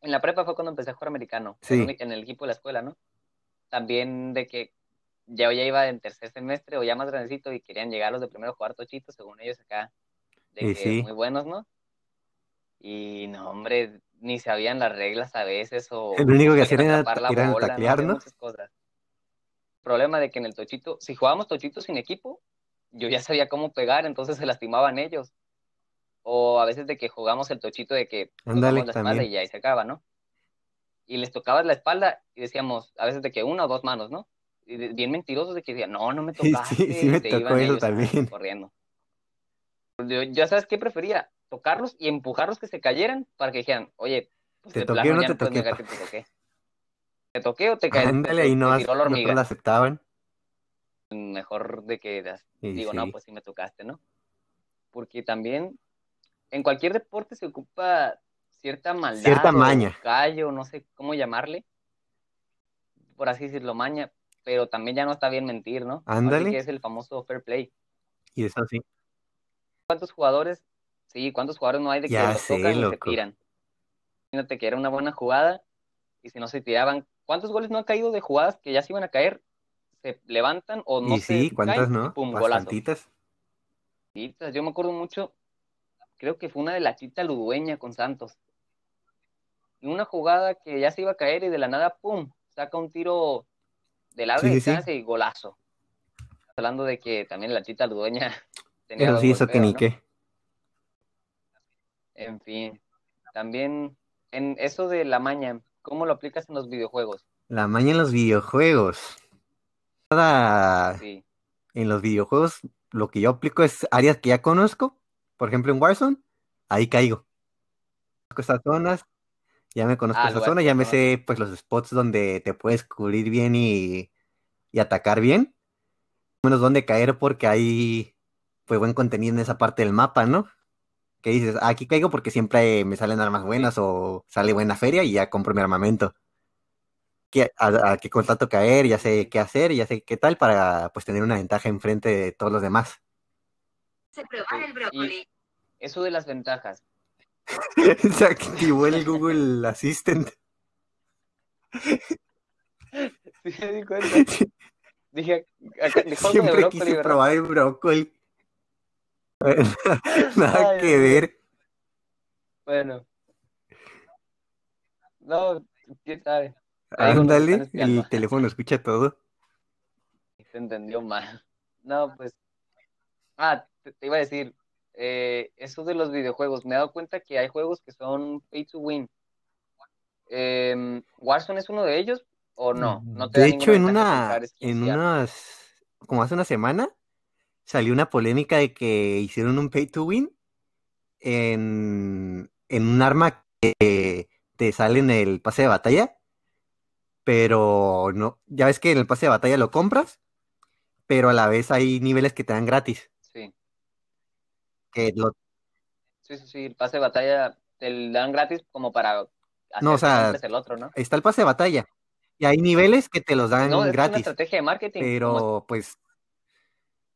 en la prepa fue cuando empecé a jugar americano, Sí. en, el equipo de la escuela, ¿no? También de que ya, ya iba en tercer semestre o ya más grandecito y querían llegar los de primero a jugar tochitos, según ellos acá, de Y que sí. muy buenos, ¿no? Y no, hombre, ni sabían las reglas a veces o El único que hacían era, la era bola, ¿no? muchas cosas. Problema de que en el tochito, si jugábamos tochito sin equipo, yo ya sabía cómo pegar, entonces se lastimaban ellos. O a veces de que jugamos el tochito de que tocamos la espalda y ya y se acaba, ¿no? Y les tocabas la espalda y decíamos, a veces de que una o dos manos, ¿no? Y de- bien mentirosos de que decían, no, no me Sí, tocaste. sí, sí me se tocó eso ah, también. corriendo. Yo, ya sabes qué prefería, tocarlos y empujarlos que se cayeran para que dijeran, oye, pues ¿Te de toqué o no ya te no toqué, negar pa? que te toqué. ¿Te toqué o te caes? Ándale, te, ahí te no, la no hormiga? aceptaban. Mejor de que Y digo, no, sí. pues sí me tocaste, ¿no? Porque también en cualquier deporte se ocupa cierta maldad Cierta maña. callo, no sé cómo llamarle, por así decirlo, maña, pero también ya no está bien mentir, ¿no? Así Ándale. que es el famoso fair play. Y eso sí. ¿Cuántos jugadores? Sí, ¿cuántos jugadores no hay de que Ya los sé, tocan y se tiran? Imagínate que era una buena jugada y si no se tiraban, ¿cuántos goles no han caído de jugadas que ya se iban a caer? Se levantan o no y se sí, ¿cuántas caen y no? pum, golazo. Bastantitas. Pues, Yo me acuerdo mucho, creo que fue una de la Chita Ludueña con Santos. Y una jugada que ya se iba a caer y de la nada, pum, saca un tiro de larga Sí, sí, sí. distancia y golazo. Hablando de que también la Chita Ludueña tenía Pero sí, eso que golpeos, ni ¿no? qué. En fin, también en eso de la maña, ¿cómo lo aplicas en los videojuegos? La maña en los videojuegos. Nada, Sí, en los videojuegos lo que yo aplico es áreas que ya conozco. Por ejemplo, en Warzone, ahí caigo. Conozco estas zonas, ya me conozco Ah, esta zona, ya me sé pues los spots donde te puedes cubrir bien y, y atacar bien. Menos dónde caer porque hay pues buen contenido en esa parte del mapa, ¿no? Que dices, "Ah, aquí caigo porque siempre me salen armas buenas o sale buena feria y ya compro mi armamento. Que, a, a qué contrato caer, ya sé qué hacer, ya sé qué tal para pues tener una ventaja enfrente de todos los demás. Se probar el brócoli. eso de las ventajas. Se activó el Google Assistant. Sí, me di cuenta. Dije, acá, Siempre brócoli, quise ¿verdad? probar el brócoli. Nada Ay, que ver. Bueno. No, quién sabe. Ándale, el teléfono escucha todo. Se entendió mal. No, pues. Ah, te, te iba a decir, eh, eso de los videojuegos, me he dado cuenta que hay juegos que son pay to win. Em, ¿Warzone es uno de ellos o no? No te De hecho, en una, en unas, como hace una semana, salió una polémica de que hicieron un pay to win en, en un arma que te sale en el pase de batalla, pero no, ya ves que en el pase de batalla lo compras, pero a la vez hay niveles que te dan gratis, que lo, sí, sí, sí, el pase de batalla te lo dan gratis como para hacer No, o sea, el otro, ¿no? está el pase de batalla, y hay niveles que te los dan No, es una gratis, estrategia de marketing. pero pues,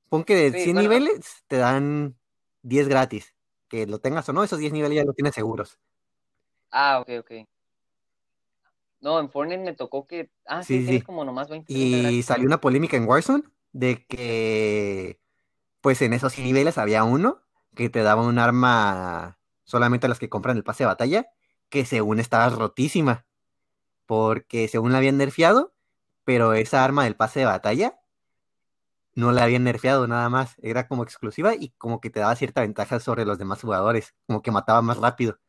pon que de Sí, 100 bueno. niveles te dan 10 gratis, que lo tengas o no, esos 10 niveles ya lo tienes seguros. Ah, ok, ok. No, en Fortnite me tocó que. Ah, sí, Sí, como nomás 20 30 Y gratis. salió una polémica en Warzone de que, pues en esos 100 niveles había uno que te daba un arma solamente a los que compran el pase de batalla, que según estaba rotísima, porque según la habían nerfeado, pero esa arma del pase de batalla no la habían nerfeado nada más, era como exclusiva y como que te daba cierta ventaja sobre los demás jugadores, como que mataba más rápido.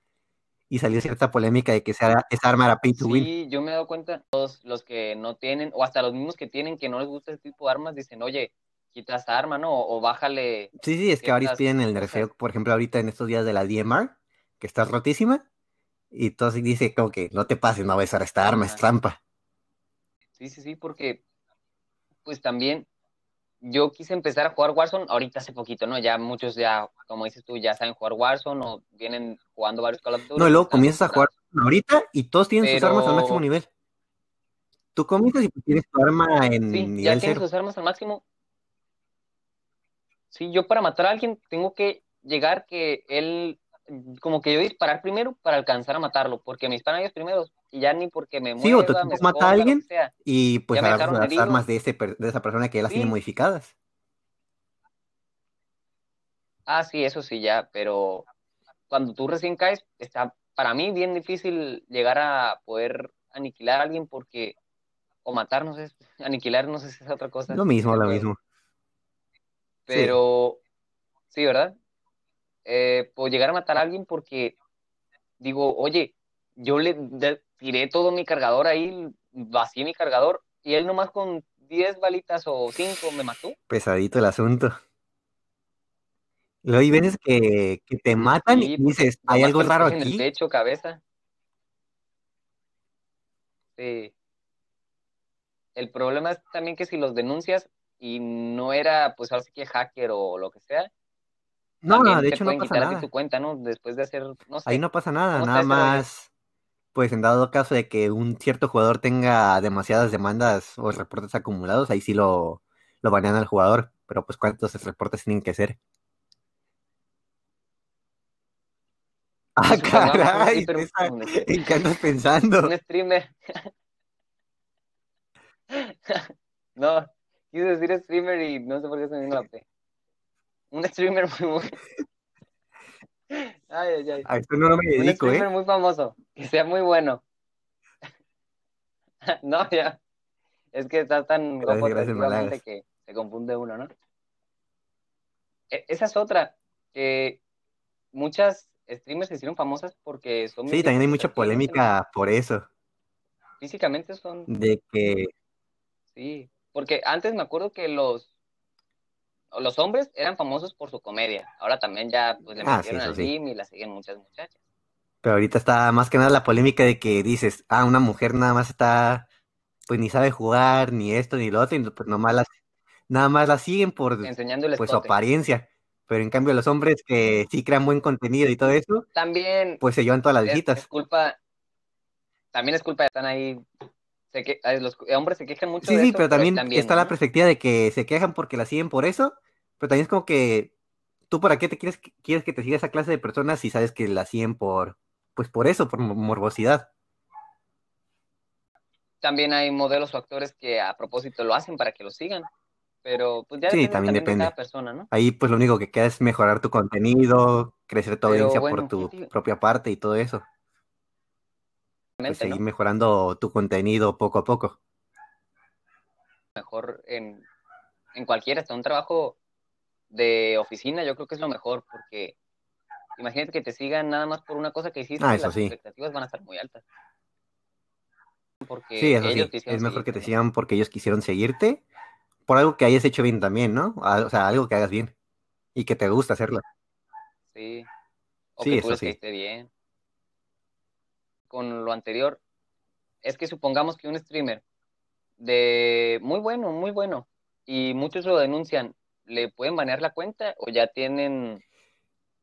Y salió cierta polémica de que esa, esa arma era pay to win. Sí, yo me he dado cuenta, todos los que no tienen, o hasta los mismos que tienen que no les gusta ese tipo de armas, dicen, oye, quita esta arma, ¿no? O, o bájale. Sí, sí, es que ciertas piden el nerfeo, por ejemplo, ahorita en estos días de la DMR, que está rotísima, y entonces dice como que no te pases, no vas a usar esta arma, es trampa. Sí, sí, sí, porque pues también yo quise empezar a jugar Warzone ahorita hace poquito, ¿no? Ya muchos ya, como dices tú, ya saben jugar Warzone o vienen jugando varios Call of Duty. No, y luego comienzas a jugar ahorita y todos tienen sus armas al máximo nivel. Tú comienzas y tienes tu arma en Sí, ya nivel tienen cero. sus armas al máximo. Sí, yo para matar a alguien tengo que llegar que él, como que yo disparar primero para alcanzar a matarlo, porque me disparan ellos primeros y ya ni porque me Sí, o mueva, equipo me mata a alguien. sea. Y pues agarras las herido. armas de, ese, de esa persona que ya las tiene modificadas. Ah, sí, eso sí, ya, pero cuando tú recién caes, está para mí bien difícil llegar a poder aniquilar a alguien porque, o matar, no sé, aniquilar, no sé si es otra cosa. Lo mismo, lo mismo. Pero, sí, ¿verdad? Eh, puedo llegar a matar a alguien porque digo, oye, yo le tiré todo mi cargador ahí, vacié mi cargador y él nomás con 10 balitas o 5 me mató. Pesadito el asunto. Luego hay veces que, que te matan Sí, y porque dices, hay algo raro puse en el aquí. pecho, cabeza. Sí. El problema es también que si los denuncias y no era, pues ahora sí que hacker o lo que sea, No, también de hecho no pasa nada. tu cuenta, ¿no? Después de hacer, no sé. Ahí no pasa nada, ¿Cómo nada más, pues en dado caso de que un cierto jugador tenga demasiadas demandas o reportes acumulados, ahí sí lo, lo banean al jugador, pero pues cuántos reportes tienen que ser. Ah, un caray, que- ¿en qué andas pensando? un streamer. no, quise decir streamer y no sé por qué se me vino la P. Un streamer muy, muy... Ay, ay, ay. A esto no me Un dedico, streamer ¿eh? muy famoso, que sea muy bueno. No, ya. Es que está tan Gracias, guapo que se confunde uno, ¿no? E- esa es otra, que muchas streamers se hicieron famosas porque son Sí, también hay mucha polémica por eso, Físicamente son, de que sí. Porque antes me acuerdo que los los hombres eran famosos por su comedia. Ahora también ya pues le Ah, metieron al sí. gym y la siguen muchas muchachas. Pero ahorita está más que nada la polémica de que dices, ah, una mujer nada más está, pues ni sabe jugar, ni esto, ni lo otro, y pues nomás las, nada más la siguen por pues su apariencia. Pero en cambio los hombres que sí crean buen contenido y todo eso, También pues se llevan todas las es, es visitas. culpa, también es culpa de están ahí. Se que, los hombres se quejan mucho Sí, de sí, eso, pero también está la perspectiva de que se quejan porque la siguen por eso, pero también es como que tú para qué te quieres, quieres que te siga esa clase de personas si sabes que la siguen por, pues por eso, por morbosidad. También hay modelos o actores que a propósito lo hacen para que lo sigan. Pero pues ya Sí, depende también también de depende. cada persona, ¿no? Ahí pues lo único que queda es mejorar tu contenido, crecer tu Pero audiencia bueno, por tu propia parte y todo eso. Pues seguir ¿no? mejorando tu contenido poco a poco. Mejor en, en cualquiera, hasta un trabajo de oficina, yo creo que es lo mejor, porque imagínate que te sigan nada más por una cosa que hiciste, Ah, eso las sí. expectativas van a estar muy altas. Porque Sí, eso ellos sí. Es mejor que te sigan porque ellos quisieron seguirte, por algo que hayas hecho bien también, ¿no? O sea, algo que hagas bien y que te gusta hacerlo. Sí. O Sí, que eso tú les sí. bien. Con lo anterior, es que supongamos que un streamer de muy bueno, muy bueno, y muchos lo denuncian, ¿le pueden banear la cuenta o ya tienen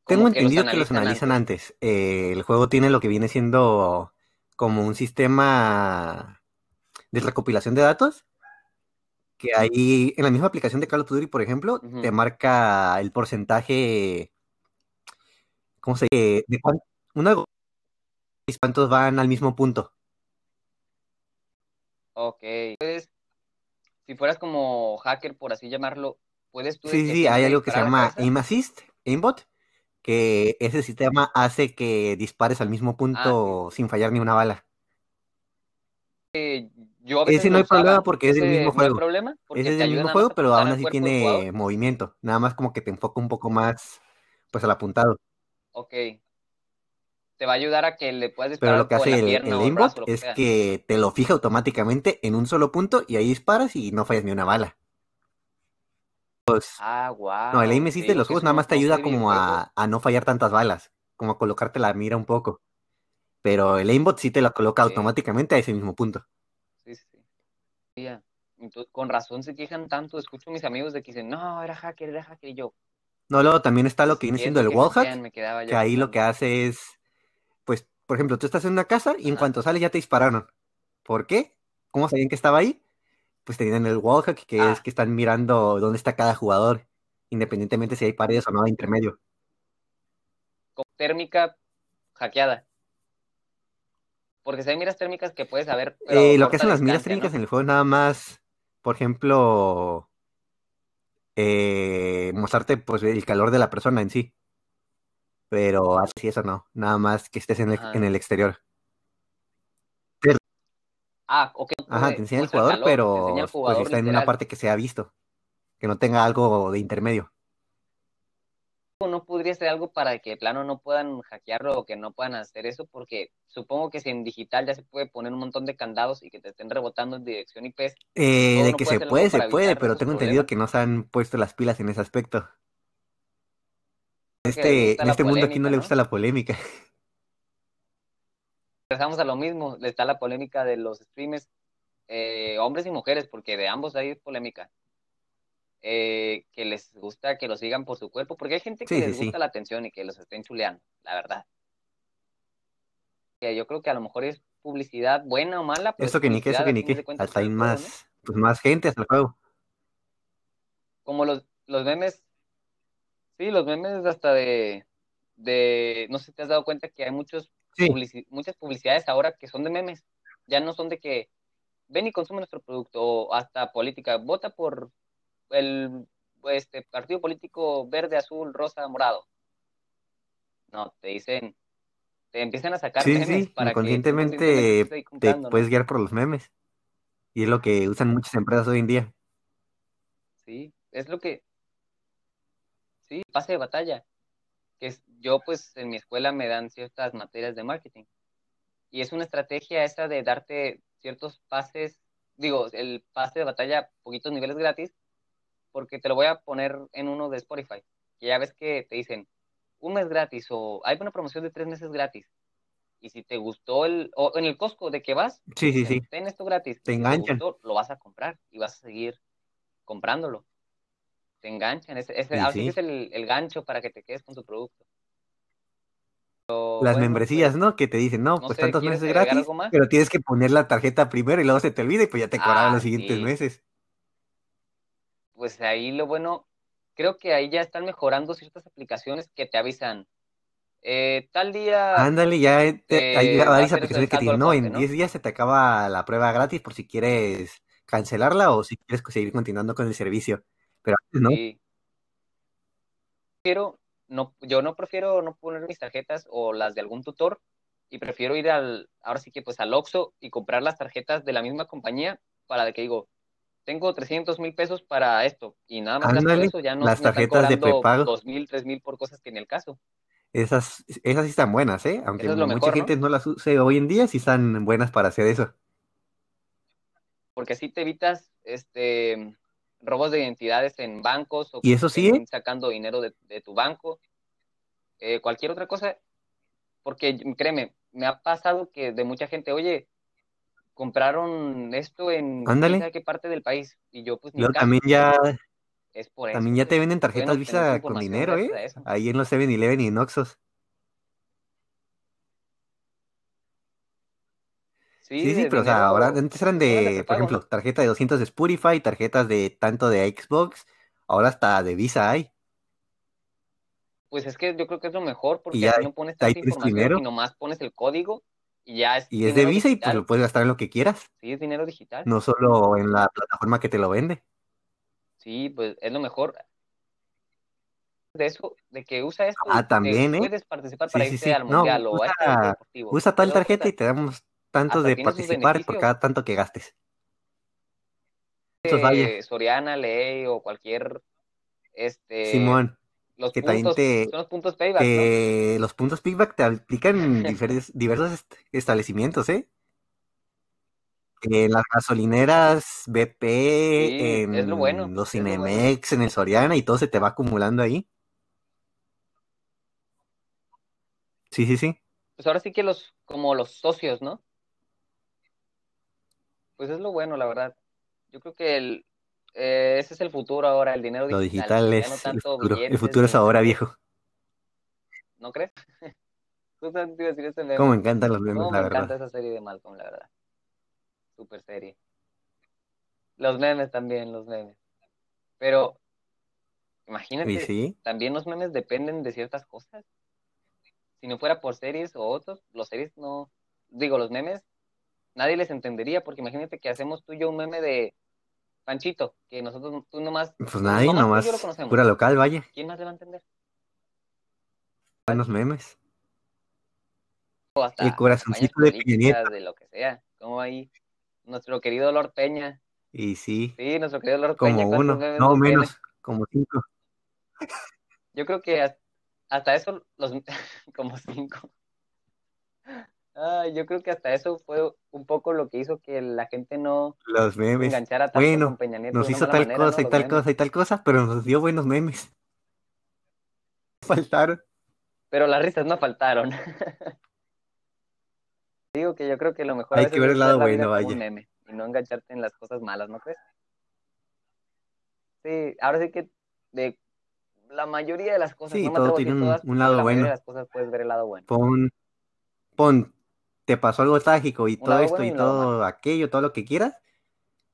Tengo entendido que los analizan antes. Eh, el juego tiene lo que viene siendo como un sistema de recopilación de datos, que ahí en la misma aplicación de Call of Duty, por ejemplo, te marca el porcentaje, ¿cómo se dice? De una cuántos van al mismo punto. Ok. Puedes, si fueras como hacker, por así llamarlo, puedes tú Sí, sí, hay algo que se llama? Aim Assist, Aimbot, que ese sistema hace que dispares al mismo punto sin fallar ni una bala. Yo a veces Ese no hay problema porque es del Ese mismo no juego. problema Ese es ayuda mismo juego, pero aún así tiene movimiento. Nada más como que te enfoca un poco más, pues al apuntado. Ok. Te va a ayudar a que le puedas Pero disparar lo que hace el, pierna el aimbot brazo, lo que es que te lo fija automáticamente en un solo punto y ahí disparas y no fallas ni una bala. Ah, wow. No, el aim assist de los juegos nada más te ayuda como a, a no fallar tantas balas, como a colocarte la mira un poco. Pero el aimbot sí te la coloca automáticamente a ese mismo punto. Sí, sí, sí. Ya. Entonces, con razón se quejan tanto. Escucho a mis amigos de que dicen, no, era hacker, era hacker. Y yo, No, luego también está lo pues, que viene ¿qué es siendo el wallhack, que ahí lo que hace es, pues, por ejemplo, tú estás en una casa y en cuanto sales ya te dispararon. ¿Por qué? ¿Cómo sabían que estaba ahí? Pues tenían el wallhack, que Ah. es que están mirando dónde está cada jugador, independientemente si hay paredes o no de intermedio. Con térmica hackeada. Porque si hay miras térmicas que puedes saber, Eh, lo que hacen las miras ¿no? en el juego es nada más, por ejemplo, eh, mostrarte pues el calor de la persona en sí. Pero así eso no, nada más que estés en el, Ajá. en el exterior. Ah, ok. Ajá, puede- te enseña el jugador, calor, pero pues está en una parte que sea visto, que no tenga algo de intermedio. no podría ser algo para que de plano no puedan hackearlo o que no puedan hacer eso, porque supongo que si en digital ya se puede poner un montón de candados y que te estén rebotando en dirección IP. Eh, de no que se puede, se puede, pero tengo entendido que no se han puesto las pilas en ese aspecto. Que Este, en este mundo aquí no le gusta la polémica. Regresamos a lo mismo, está la polémica de los streamers, eh, hombres y mujeres, porque de ambos hay polémica. Eh, que les gusta que los sigan por su cuerpo, porque hay gente que Sí, les sí. gusta la atención y que los estén chuleando, la verdad. Que yo creo que a lo mejor es publicidad buena o mala, pero Eso es que ni qué, eso que ni cuentas, Hasta hay más, pues más gente hasta el juego. Como los, los memes, sí, los memes hasta de, de, no sé si te has dado cuenta que hay muchos Sí. publici- muchas publicidades ahora que son de memes, ya no son de que ven y consume nuestro producto, o hasta política, vota por el este, partido político verde, azul, rosa, morado. No, te dicen, te empiezan a sacar Sí, memes sí, para que conscientemente ahí te ¿no? puedes guiar por los memes. Y es lo que usan muchas empresas hoy en día. Sí, es lo que, sí, pase de batalla. Que es, yo pues en mi escuela me dan ciertas materias de marketing. Y es una estrategia esa de darte ciertos pases, digo, el pase de batalla, poquitos niveles gratis, porque te lo voy a poner en uno de Spotify. Que ya ves que te dicen un mes gratis o hay una promoción de tres meses gratis. Y si te gustó el, o en el Costco de que vas, Sí, sí, sí. ten esto gratis. Te si enganchan. gustó, lo vas a comprar y vas a seguir comprándolo. Te enganchan. Ese, ese, Sí, sí es el, el gancho para que te quedes con tu producto. Pero, Las bueno, membresías, pues, ¿no? Que te dicen, no, no pues sé, tantos ¿quieres meses gratis, pero tienes que poner la tarjeta primero y luego se te olvida y pues ya te cobraban Ah, los siguientes sí. meses. pues ahí lo bueno, creo que ahí ya están mejorando ciertas aplicaciones que te avisan. eh, tal día, Ándale, ya te- hay eh, a varias aplicaciones que dicen, no, corte, en ¿no? 10 días se te acaba la prueba gratis por si quieres cancelarla o si quieres seguir continuando con el servicio. Pero antes no. Sí. Pero no, yo no prefiero no poner mis tarjetas o las de algún tutor y prefiero ir al, ahora sí que pues al Oxxo y comprar las tarjetas de la misma compañía para que digo, tengo 300 mil pesos para esto y nada más Ándale, eso, ya no las tarjetas de prepago. 2 mil, 3 mil por cosas que en el caso. Esas, esas sí están buenas, ¿eh? Aunque es mucha mejor, ¿no? gente no las use hoy en día, sí están buenas para hacer eso. Porque así te evitas este robos de identidades en bancos o Y eso sí, sacando dinero de, de tu banco, eh, cualquier otra cosa, porque créeme, me ha pasado que de mucha gente, oye, compraron esto en Ándale. qué parte del país y yo pues ni caso, también ya, es por eso, también ya te pues venden tarjetas Visa con dinero, ¿eh? Ahí en los 7-Eleven y en Sí, Sí, pero o sea, ahora antes eran de por ejemplo, ¿no? tarjeta de 200 de Spotify, tarjetas de tanto de Xbox, ahora hasta de Visa hay. Pues es que yo creo que es lo mejor Y porque ya no pones tanta información y dinero. nomás pones el código y ya es Y es de Visa y pues lo puedes gastar en lo que quieras, Sí, es dinero digital. no solo en la plataforma que te lo vende. Sí, pues es lo mejor. De eso, de que usa esto y Ah, también, ¿eh? puedes participar Sí, para sí, irte sí. al No, mundial o a este deportivo. usa tal tarjeta y te damos hasta de participar por cada tanto que gastes. Eh, Soriana, Ley o cualquier, este, Simón, los que también puntos, te, son los puntos payback, ¿no? que los puntos payback te aplican en diferes- diversos est- establecimientos, ¿eh? En las gasolineras, BP, Sí, es lo bueno, en los es lo bueno. Cinemex, en el Soriana y todo se te va acumulando ahí. Sí, sí, sí. Pues ahora sí que los, como los socios, ¿no? Pues es lo bueno, la verdad. Yo creo que el, eh, ese es el futuro ahora, el dinero Lo digital. digital Ya es no el tanto futuro. El futuro es ahora, viejo. ¿no crees? Justamente decir ese Cómo me encantan los memes, la me encanta verdad. esa serie de Malcolm, la verdad. Super serie. Los memes también, los memes. Pero imagínate, sí, también los memes dependen de ciertas cosas. Si no fuera por series o otros, los series no, digo, los memes, nadie les entendería, porque imagínate que hacemos tú y yo un meme de Panchito, que nosotros, tú nomás, pues nadie, nomás tú y yo lo nomás conocemos. pura local, vaya. ¿Quién más le va a entender? Buenos memes. O El hasta corazoncito de Peña de lo que sea. Como ahí, nuestro querido Lord Peña. Y sí, Sí, nuestro querido Lord Peña, como ¿cuántos uno, no tiene? menos, como cinco. Yo creo que has- hasta eso, los como cinco. Ay, yo creo que hasta eso fue un poco lo que hizo que la gente no Los memes. enganchara tanto con Bueno, Peña Nieto nos hizo tal manera, ¿no? cosa y tal memes. cosa y tal cosa, pero nos dio buenos memes. Faltaron. Pero las risas no faltaron. Digo que yo creo que lo mejor a Hay veces que ver el lado la bueno, un vaya. meme y no engancharte en las cosas malas, ¿no crees? Sí, ahora sí que de la mayoría de las cosas, Sí, no todo tiene un, todas, un pero lado la mayoría de bueno. las cosas puedes ver el lado bueno. Pon, pon, te pasó algo trágico y todo esto y todo aquello, todo lo que quieras,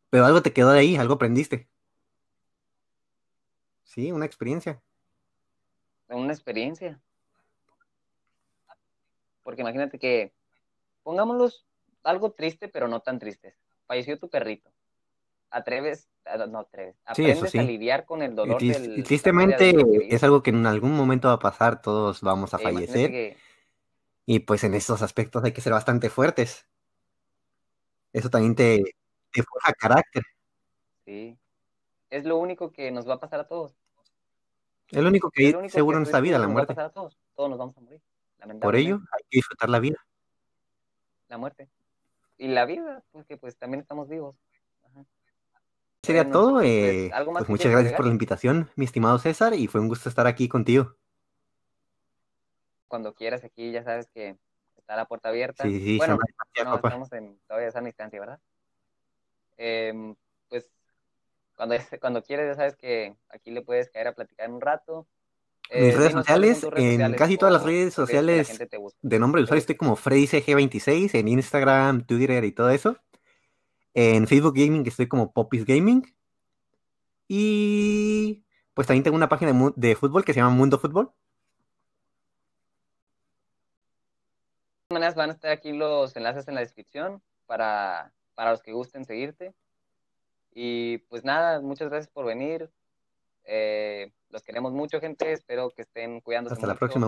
pero algo te quedó de ahí, algo aprendiste. Sí, una experiencia. Una experiencia. Porque imagínate que, pongámoslos algo triste, pero no tan tristes. Falleció tu perrito. Atreves, ah, no atreves, aprendes sí. a lidiar con el dolor del... y tristemente de es algo que en algún momento va a pasar, todos vamos a E imagínate fallecer. Y pues en estos aspectos hay que ser bastante fuertes. Eso también te, te forja carácter. Sí. Es lo único que nos va a pasar a todos. Es lo único que lo único seguro que en esta vida, la nos va a muerte. pasar a todos. Todos nos vamos a morir. Por ello, hay que disfrutar la vida. la muerte. Y la vida, porque pues también estamos vivos. Ajá. Sería Bueno, todo. pues, eh, ¿algo más pues muchas gracias por la invitación, mi estimado César, y fue un gusto estar aquí contigo. Cuando quieras aquí, ya sabes que está la puerta abierta. Sí, sí, bueno, no, estamos en todavía sana distancia, ¿verdad? Em, pues cuando, cuando quieres, ya sabes que aquí le puedes caer a platicar un rato. Mis Eh, redes cuáles son sociales, redes en sociales casi todas las redes sociales de nombre de usuario estoy como FreddyCG26 en Instagram, Twitter y todo eso. En Facebook Gaming estoy como Popis Gaming. Y pues también tengo una página de, de fútbol que se llama Mundo Fútbol. De todas maneras van a estar aquí los enlaces en la descripción para, para los que gusten seguirte. Y pues nada, muchas gracias por venir. Eh, los queremos mucho, gente. Espero que estén cuidándose Hasta la mucho. próxima.